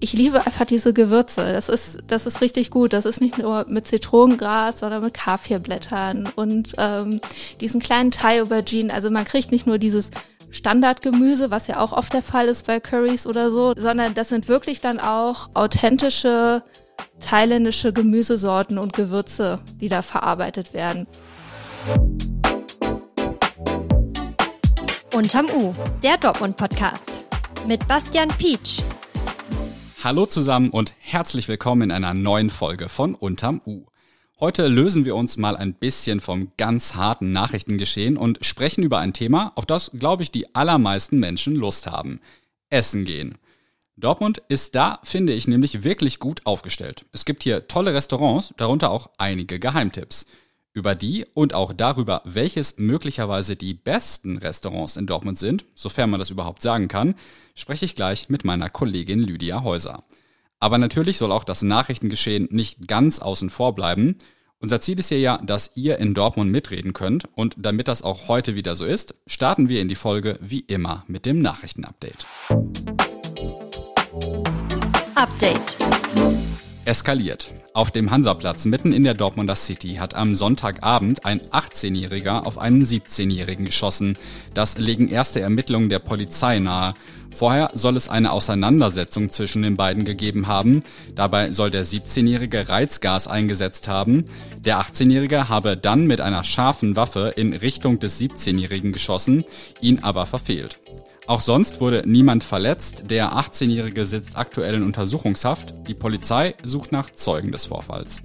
Ich liebe einfach diese Gewürze. Das ist, das ist richtig gut. Das ist nicht nur mit Zitronengras, sondern mit Kaffeeblättern und ähm, diesen kleinen Thai Aubergine. Also man kriegt nicht nur dieses Standardgemüse, was ja auch oft der Fall ist bei Curries oder so, sondern das sind wirklich dann auch authentische thailändische Gemüsesorten und Gewürze, die da verarbeitet werden. Unterm U, der Dortmund-Podcast mit Bastian Pietsch. Hallo zusammen und herzlich willkommen in einer neuen Folge von Unterm U. Heute lösen wir uns mal ein bisschen vom ganz harten Nachrichtengeschehen und sprechen über ein Thema, auf das, glaube ich, die allermeisten Menschen Lust haben. Essen gehen. Dortmund ist da, finde ich, nämlich wirklich gut aufgestellt. Es gibt hier tolle Restaurants, darunter auch einige Geheimtipps. Über die und auch darüber, welches möglicherweise die besten Restaurants in Dortmund sind, sofern man das überhaupt sagen kann, spreche ich gleich mit meiner Kollegin Lydia Häuser. Aber natürlich soll auch das Nachrichtengeschehen nicht ganz außen vor bleiben. Unser Ziel ist hier ja, dass ihr in Dortmund mitreden könnt und damit das auch heute wieder so ist, starten wir in die Folge wie immer mit dem Nachrichtenupdate. Update eskaliert. Auf dem Hansaplatz mitten in der Dortmunder City hat am Sonntagabend ein 18-Jähriger auf einen 17-Jährigen geschossen. Das legen erste Ermittlungen der Polizei nahe. Vorher soll es eine Auseinandersetzung zwischen den beiden gegeben haben. Dabei soll der 17-Jährige Reizgas eingesetzt haben. Der 18-Jährige habe dann mit einer scharfen Waffe in Richtung des 17-Jährigen geschossen, ihn aber verfehlt. Auch sonst wurde niemand verletzt. Der 18-Jährige sitzt aktuell in Untersuchungshaft. Die Polizei sucht nach Zeugen des Vorfalls.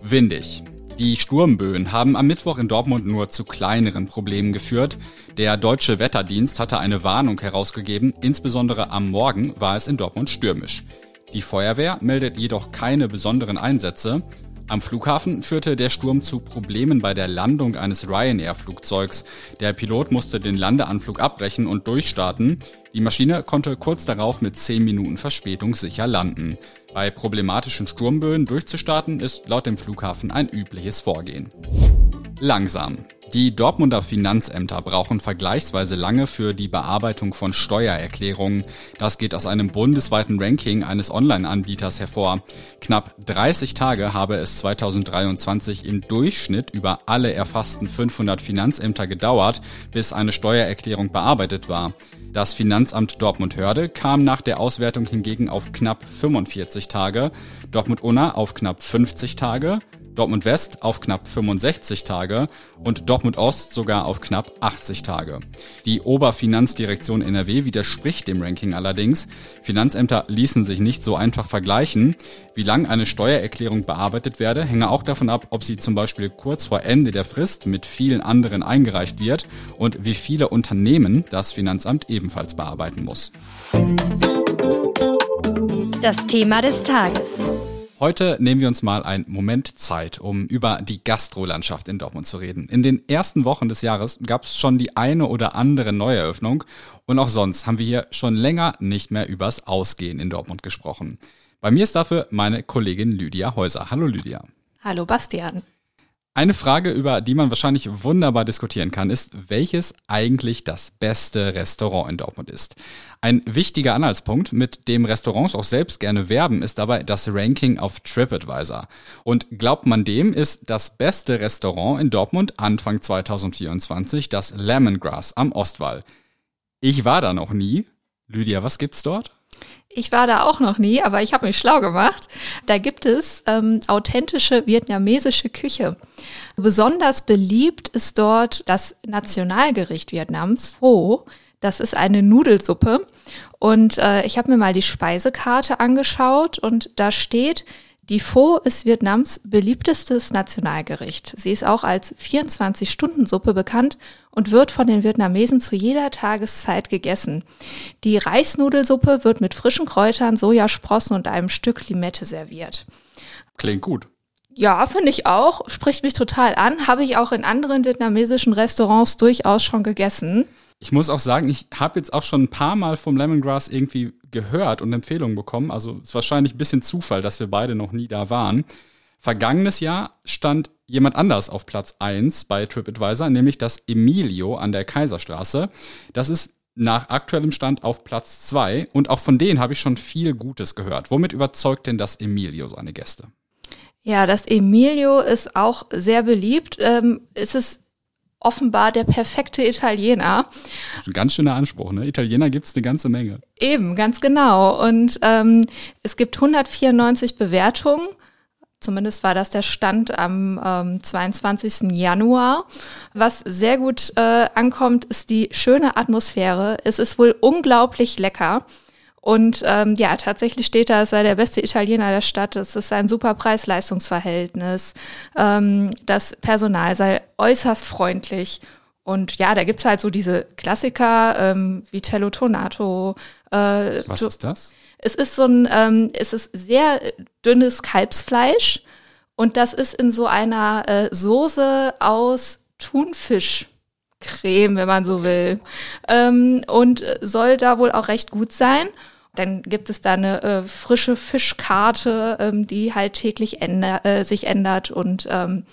Windig. Die Sturmböen haben am Mittwoch in Dortmund nur zu kleineren Problemen geführt. Der deutsche Wetterdienst hatte eine Warnung herausgegeben, insbesondere am Morgen war es in Dortmund stürmisch. Die Feuerwehr meldet jedoch keine besonderen Einsätze. Am Flughafen führte der Sturm zu Problemen bei der Landung eines Ryanair-Flugzeugs. Der Pilot musste den Landeanflug abbrechen und durchstarten. Die Maschine konnte kurz darauf mit 10 Minuten Verspätung sicher landen. Bei problematischen Sturmböen durchzustarten ist laut dem Flughafen ein übliches Vorgehen. Langsam. Die Dortmunder Finanzämter brauchen vergleichsweise lange für die Bearbeitung von Steuererklärungen. Das geht aus einem bundesweiten Ranking eines Online-Anbieters hervor. Knapp 30 Tage habe es 2023 im Durchschnitt über alle erfassten 500 Finanzämter gedauert, bis eine Steuererklärung bearbeitet war. Das Finanzamt Dortmund-Hörde kam nach der Auswertung hingegen auf knapp 45 Tage, Dortmund-Unna auf knapp 50 Tage, Dortmund West auf knapp 65 Tage und Dortmund Ost sogar auf knapp 80 Tage. Die Oberfinanzdirektion NRW widerspricht dem Ranking allerdings. Finanzämter ließen sich nicht so einfach vergleichen. Wie lang eine Steuererklärung bearbeitet werde, hänge auch davon ab, ob sie zum Beispiel kurz vor Ende der Frist mit vielen anderen eingereicht wird und wie viele Unternehmen das Finanzamt ebenfalls bearbeiten muss. Das Thema des Tages. Heute nehmen wir uns mal einen Moment Zeit, um über die Gastrolandschaft in Dortmund zu reden. In den ersten Wochen des Jahres gab es schon die eine oder andere Neueröffnung und auch sonst haben wir hier schon länger nicht mehr übers Ausgehen in Dortmund gesprochen. Bei mir ist dafür meine Kollegin Lydia Häuser. Hallo Lydia. Hallo Bastian. Eine Frage, über die man wahrscheinlich wunderbar diskutieren kann, ist, welches eigentlich das beste Restaurant in Dortmund ist. Ein wichtiger Anhaltspunkt, mit dem Restaurants auch selbst gerne werben, ist dabei das Ranking auf TripAdvisor. Und glaubt man dem, ist das beste Restaurant in Dortmund Anfang 2024 das Lemongrass am Ostwall. Ich war da noch nie. Lydia, was gibt's dort? Ich war da auch noch nie, aber ich habe mich schlau gemacht. Da gibt es ähm, authentische vietnamesische Küche. Besonders beliebt ist dort das Nationalgericht Vietnams, Pho. Das ist eine Nudelsuppe. Und äh, ich habe mir mal die Speisekarte angeschaut und da steht, die Pho ist Vietnams beliebtestes Nationalgericht. Sie ist auch als 24-Stunden-Suppe bekannt und wird von den Vietnamesen zu jeder Tageszeit gegessen. Die Reisnudelsuppe wird mit frischen Kräutern, Sojasprossen und einem Stück Limette serviert. Klingt gut. Ja, finde ich auch. Spricht mich total an. Habe ich auch in anderen vietnamesischen Restaurants durchaus schon gegessen. Ich muss auch sagen, ich habe jetzt auch schon ein paar Mal vom Lemongrass irgendwie gehört und Empfehlungen bekommen. Also es ist wahrscheinlich ein bisschen Zufall, dass wir beide noch nie da waren. Vergangenes Jahr stand jemand anders auf Platz 1 bei TripAdvisor, nämlich das Emilio an der Kaiserstraße. Das ist nach aktuellem Stand auf Platz 2 und auch von denen habe ich schon viel Gutes gehört. Womit überzeugt denn das Emilio seine Gäste? Ja, das Emilio ist auch sehr beliebt. Ähm, es ist offenbar der perfekte Italiener. Ein ganz schöner Anspruch, ne? Italiener gibt es eine ganze Menge. Eben, ganz genau. Und ähm, es gibt 194 Bewertungen. Zumindest war das der Stand am ähm, 22. Januar. Was sehr gut äh, ankommt, ist die schöne Atmosphäre. Es ist wohl unglaublich lecker. Und ähm, ja, tatsächlich steht da, es sei der beste Italiener der Stadt. Es ist ein super Preis-Leistungs-Verhältnis. Ähm, das Personal sei äußerst freundlich. Und ja, da gibt's halt so diese Klassiker, ähm, Vitello Tonato. Äh, Was ist das? Es ist so ein, ähm, es ist sehr dünnes Kalbsfleisch und das ist in so einer äh, Soße aus Thunfisch Creme, wenn man so will. Ähm, und soll da wohl auch recht gut sein. Dann gibt es da eine äh, frische Fischkarte, ähm, die halt täglich änder äh, sich ändert. Und ähm,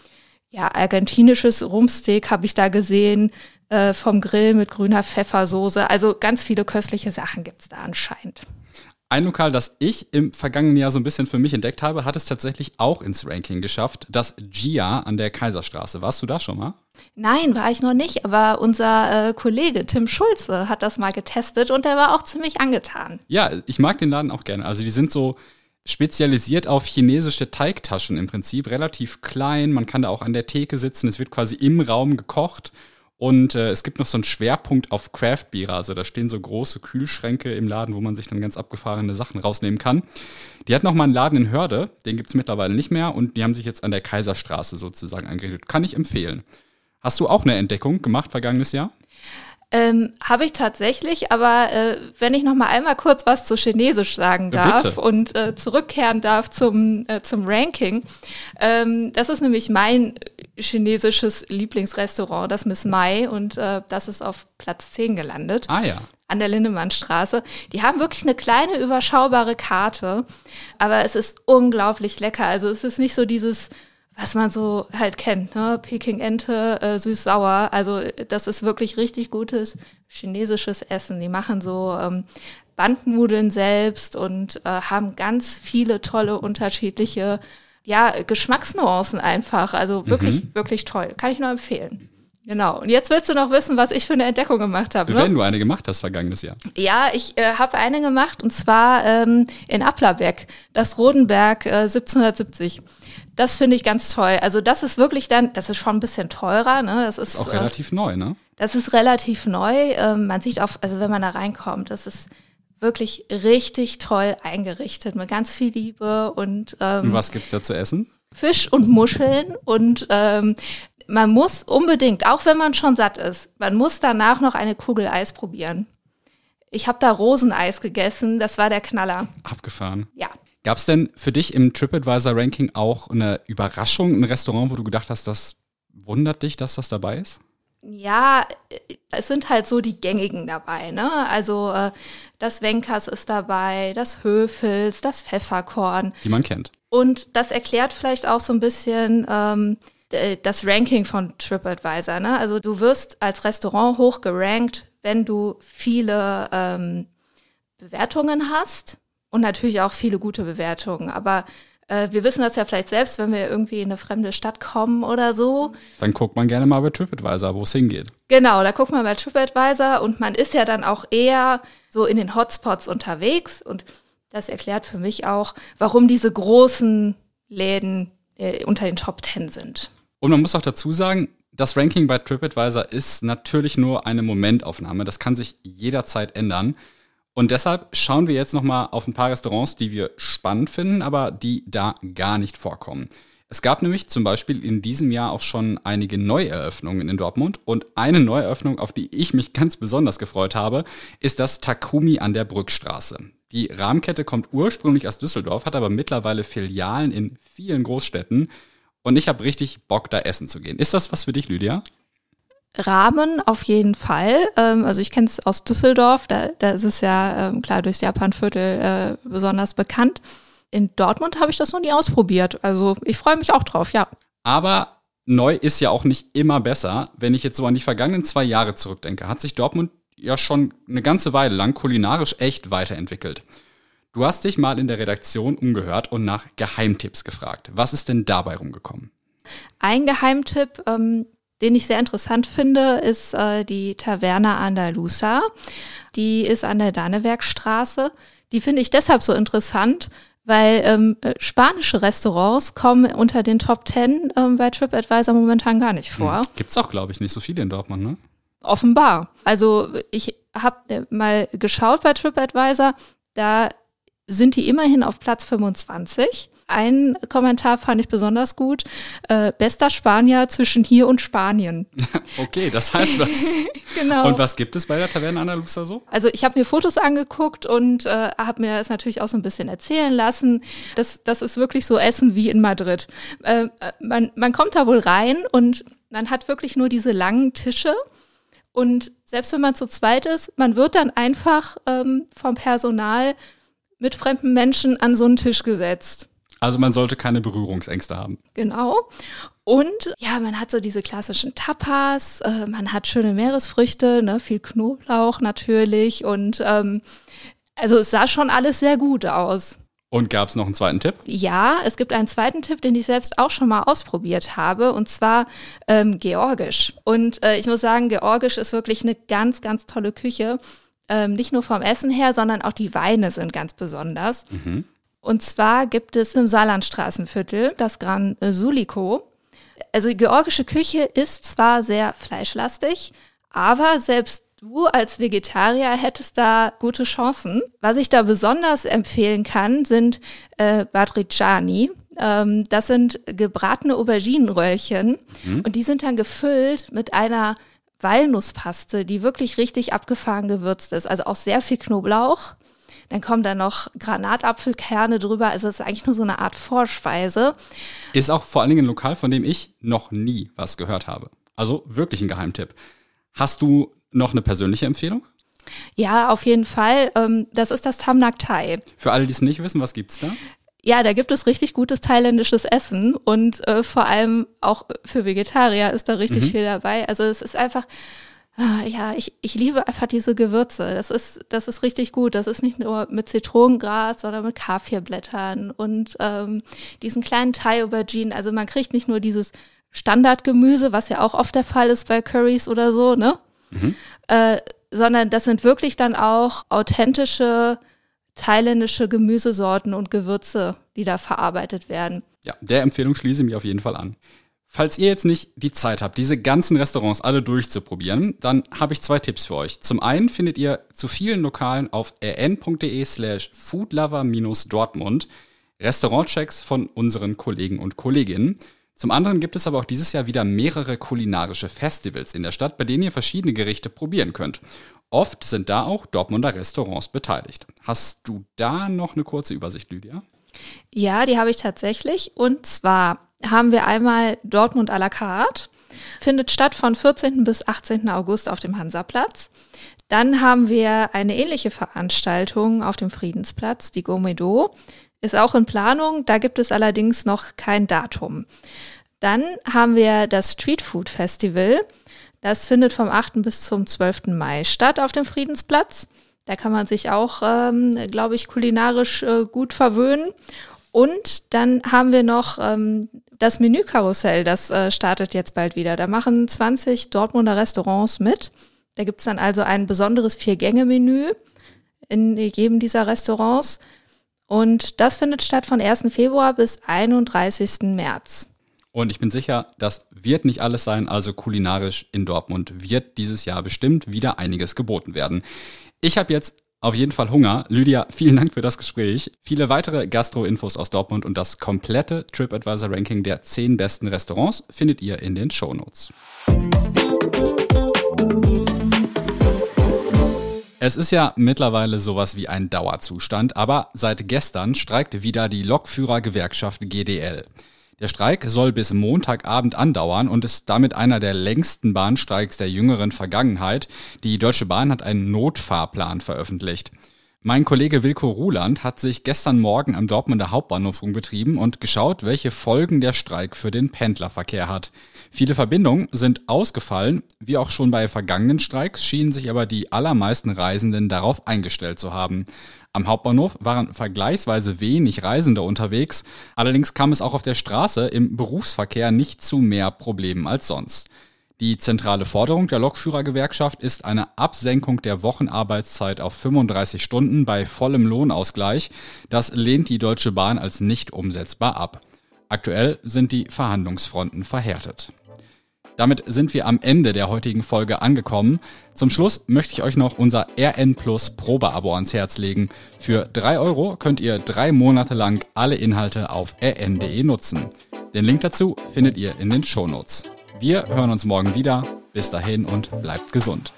ja, argentinisches Rumpsteak habe ich da gesehen äh, vom Grill mit grüner Pfeffersoße. Also ganz viele köstliche Sachen gibt es da anscheinend. Ein Lokal, das ich im vergangenen Jahr so ein bisschen für mich entdeckt habe, hat es tatsächlich auch ins Ranking geschafft. Das Gia an der Kaiserstraße. Warst du da schon mal? Nein, war ich noch nicht, aber unser äh, Kollege Tim Schulze hat das mal getestet und der war auch ziemlich angetan. Ja, ich mag den Laden auch gerne. Also die sind so spezialisiert auf chinesische Teigtaschen im Prinzip, relativ klein. Man kann da auch an der Theke sitzen. Es wird quasi im Raum gekocht und äh, es gibt noch so einen Schwerpunkt auf Craft Beer. Also da stehen so große Kühlschränke im Laden, wo man sich dann ganz abgefahrene Sachen rausnehmen kann. Die hat noch mal einen Laden in Hörde, den gibt es mittlerweile nicht mehr. Und die haben sich jetzt an der Kaiserstraße sozusagen eingerichtet. Kann ich empfehlen. Hast du auch eine Entdeckung gemacht vergangenes Jahr? Ähm, Habe ich tatsächlich, aber äh, wenn ich noch mal einmal kurz was zu Chinesisch sagen darf Bitte. und äh, zurückkehren darf zum, äh, zum Ranking. Ähm, das ist nämlich mein chinesisches Lieblingsrestaurant, das Miss Mai, und äh, das ist auf Platz 10 gelandet. Ah ja. An der Lindemannstraße. Die haben wirklich eine kleine, überschaubare Karte, aber es ist unglaublich lecker. Also es ist nicht so dieses was man so halt kennt, ne? Peking-Ente, äh, süß-sauer. Also das ist wirklich richtig gutes chinesisches Essen. Die machen so ähm, Bandnudeln selbst und äh, haben ganz viele tolle unterschiedliche ja, Geschmacksnuancen einfach. Also wirklich, mhm. wirklich toll. Kann ich nur empfehlen. Genau. Und jetzt willst du noch wissen, was ich für eine Entdeckung gemacht habe. Ne? Wenn du eine gemacht hast vergangenes Jahr. Ja, ich äh, habe eine gemacht und zwar ähm, in Applerbeck, das Rodenberg äh, 1770. Das finde ich ganz toll. Also das ist wirklich dann, das ist schon ein bisschen teurer. Ne? Das ist, ist auch relativ äh, neu, ne? Das ist relativ neu. Ähm, man sieht auf, also wenn man da reinkommt, das ist wirklich richtig toll eingerichtet mit ganz viel Liebe und ähm, was gibt's da zu essen? Fisch und Muscheln und ähm, man muss unbedingt, auch wenn man schon satt ist, man muss danach noch eine Kugel Eis probieren. Ich habe da Roseneis gegessen, das war der Knaller. Abgefahren. Ja. Gab es denn für dich im TripAdvisor-Ranking auch eine Überraschung, ein Restaurant, wo du gedacht hast, das wundert dich, dass das dabei ist? Ja, es sind halt so die gängigen dabei, ne? Also äh, das Wenkers ist dabei, das Höfels, das Pfefferkorn. Die man kennt. Und das erklärt vielleicht auch so ein bisschen ähm, das Ranking von TripAdvisor. Ne? Also du wirst als Restaurant hoch gerankt, wenn du viele ähm, Bewertungen hast und natürlich auch viele gute Bewertungen. Aber äh, wir wissen das ja vielleicht selbst, wenn wir irgendwie in eine fremde Stadt kommen oder so. Dann guckt man gerne mal bei TripAdvisor, wo es hingeht. Genau, da guckt man bei TripAdvisor und man ist ja dann auch eher so in den Hotspots unterwegs. Und das erklärt für mich auch, warum diese großen Läden äh, unter den Top Ten sind. Und man muss auch dazu sagen, das Ranking bei TripAdvisor ist natürlich nur eine Momentaufnahme. Das kann sich jederzeit ändern. Und deshalb schauen wir jetzt nochmal auf ein paar Restaurants, die wir spannend finden, aber die da gar nicht vorkommen. Es gab nämlich zum Beispiel in diesem Jahr auch schon einige Neueröffnungen in Dortmund und eine Neueröffnung, auf die ich mich ganz besonders gefreut habe, ist das Takumi an der Brückstraße. Die Rahmenkette kommt ursprünglich aus Düsseldorf, hat aber mittlerweile Filialen in vielen Großstädten und ich habe richtig Bock, da essen zu gehen. Ist das was für dich, Lydia? Rahmen auf jeden Fall. Ähm, also ich kenne es aus Düsseldorf, da, da ist es ja ähm, klar durchs Japanviertel äh, besonders bekannt. In Dortmund habe ich das noch nie ausprobiert. Also ich freue mich auch drauf, ja. Aber neu ist ja auch nicht immer besser. Wenn ich jetzt so an die vergangenen zwei Jahre zurückdenke, hat sich Dortmund ja schon eine ganze Weile lang kulinarisch echt weiterentwickelt. Du hast dich mal in der Redaktion umgehört und nach Geheimtipps gefragt. Was ist denn dabei rumgekommen? Ein Geheimtipp, ähm, den ich sehr interessant finde, ist äh, die Taverna Andalusa. Die ist an der Dannewerkstraße. Die finde ich deshalb so interessant, weil ähm, äh, spanische Restaurants kommen unter den Top Ten ähm, bei TripAdvisor momentan gar nicht vor. Hm. Gibt's auch, glaube ich, nicht so viele in Dortmund, ne? Offenbar. Also ich habe äh, mal geschaut bei TripAdvisor, da sind die immerhin auf Platz 25. Ein Kommentar fand ich besonders gut. Äh, bester Spanier zwischen hier und Spanien. okay, das heißt was. genau. Und was gibt es bei der Taverne Andalusa so? Also ich habe mir Fotos angeguckt und äh, habe mir das natürlich auch so ein bisschen erzählen lassen. Das, das ist wirklich so Essen wie in Madrid. Äh, man, man kommt da wohl rein und man hat wirklich nur diese langen Tische. Und selbst wenn man zu zweit ist, man wird dann einfach ähm, vom Personal mit fremden Menschen an so einen Tisch gesetzt. Also man sollte keine Berührungsängste haben. Genau. Und ja, man hat so diese klassischen Tapas, äh, man hat schöne Meeresfrüchte, ne, viel Knoblauch natürlich. Und ähm, also es sah schon alles sehr gut aus. Und gab es noch einen zweiten Tipp? Ja, es gibt einen zweiten Tipp, den ich selbst auch schon mal ausprobiert habe, und zwar ähm, Georgisch. Und äh, ich muss sagen, Georgisch ist wirklich eine ganz, ganz tolle Küche ähm, nicht nur vom Essen her, sondern auch die Weine sind ganz besonders. Mhm. Und zwar gibt es im Saarlandstraßenviertel das Gran Sulico. Also die georgische Küche ist zwar sehr fleischlastig, aber selbst du als Vegetarier hättest da gute Chancen. Was ich da besonders empfehlen kann, sind äh, Badriciani. Ähm, das sind gebratene Auberginenröllchen mhm. und die sind dann gefüllt mit einer Walnusspaste, die wirklich richtig abgefahren gewürzt ist. Also auch sehr viel Knoblauch. Dann kommen da noch Granatapfelkerne drüber. Also es ist eigentlich nur so eine Art Vorspeise. Ist auch vor allen Dingen ein Lokal, von dem ich noch nie was gehört habe. Also wirklich ein Geheimtipp. Hast du noch eine persönliche Empfehlung? Ja, auf jeden Fall. Ähm, das ist das Tam Nak Thai. Für alle, die es nicht wissen, was gibt's da? Ja, da gibt es richtig gutes thailändisches Essen und äh, vor allem auch für Vegetarier ist da richtig mhm. viel dabei. Also es ist einfach, äh, ja, ich, ich liebe einfach diese Gewürze. Das ist, das ist richtig gut. Das ist nicht nur mit Zitronengras, sondern mit Kaffeeblättern und ähm, diesen kleinen Thai-Auberginen. Also man kriegt nicht nur dieses Standardgemüse, was ja auch oft der Fall ist bei Curries oder so, ne? Mhm. Äh, sondern das sind wirklich dann auch authentische thailändische Gemüsesorten und Gewürze, die da verarbeitet werden. Ja, der Empfehlung schließe ich mich auf jeden Fall an. Falls ihr jetzt nicht die Zeit habt, diese ganzen Restaurants alle durchzuprobieren, dann habe ich zwei Tipps für euch. Zum einen findet ihr zu vielen Lokalen auf rn.de slash foodlover-dortmund Restaurantchecks von unseren Kollegen und Kolleginnen. Zum anderen gibt es aber auch dieses Jahr wieder mehrere kulinarische Festivals in der Stadt, bei denen ihr verschiedene Gerichte probieren könnt. Oft sind da auch Dortmunder Restaurants beteiligt. Hast du da noch eine kurze Übersicht, Lydia? Ja, die habe ich tatsächlich. Und zwar haben wir einmal Dortmund à la carte. Findet statt von 14. bis 18. August auf dem Hansaplatz. Dann haben wir eine ähnliche Veranstaltung auf dem Friedensplatz, die Gourmedo. Ist auch in Planung, da gibt es allerdings noch kein Datum. Dann haben wir das Street Food Festival. Das findet vom 8. bis zum 12. Mai statt auf dem Friedensplatz. Da kann man sich auch, ähm, glaube ich, kulinarisch äh, gut verwöhnen. Und dann haben wir noch ähm, das Menükarussell, das äh, startet jetzt bald wieder. Da machen 20 Dortmunder Restaurants mit. Da gibt es dann also ein besonderes Vier-Gänge-Menü in jedem dieser Restaurants. Und das findet statt von 1. Februar bis 31. März. Und ich bin sicher, das wird nicht alles sein, also kulinarisch in Dortmund wird dieses Jahr bestimmt wieder einiges geboten werden. Ich habe jetzt auf jeden Fall Hunger. Lydia, vielen Dank für das Gespräch. Viele weitere Gastro-Infos aus Dortmund und das komplette TripAdvisor-Ranking der 10 besten Restaurants findet ihr in den Shownotes. Es ist ja mittlerweile sowas wie ein Dauerzustand, aber seit gestern streikt wieder die Lokführergewerkschaft GDL. Der Streik soll bis Montagabend andauern und ist damit einer der längsten Bahnstreiks der jüngeren Vergangenheit. Die Deutsche Bahn hat einen Notfahrplan veröffentlicht. Mein Kollege Wilko Ruland hat sich gestern Morgen am Dortmunder Hauptbahnhof umgetrieben und geschaut, welche Folgen der Streik für den Pendlerverkehr hat. Viele Verbindungen sind ausgefallen, wie auch schon bei vergangenen Streiks schienen sich aber die allermeisten Reisenden darauf eingestellt zu haben. Am Hauptbahnhof waren vergleichsweise wenig Reisende unterwegs, allerdings kam es auch auf der Straße im Berufsverkehr nicht zu mehr Problemen als sonst. Die zentrale Forderung der Lokführergewerkschaft ist eine Absenkung der Wochenarbeitszeit auf 35 Stunden bei vollem Lohnausgleich. Das lehnt die Deutsche Bahn als nicht umsetzbar ab. Aktuell sind die Verhandlungsfronten verhärtet. Damit sind wir am Ende der heutigen Folge angekommen. Zum Schluss möchte ich euch noch unser RN Plus Probeabo ans Herz legen. Für drei Euro könnt ihr drei Monate lang alle Inhalte auf rn.de nutzen. Den Link dazu findet ihr in den Shownotes. Wir hören uns morgen wieder. Bis dahin und bleibt gesund.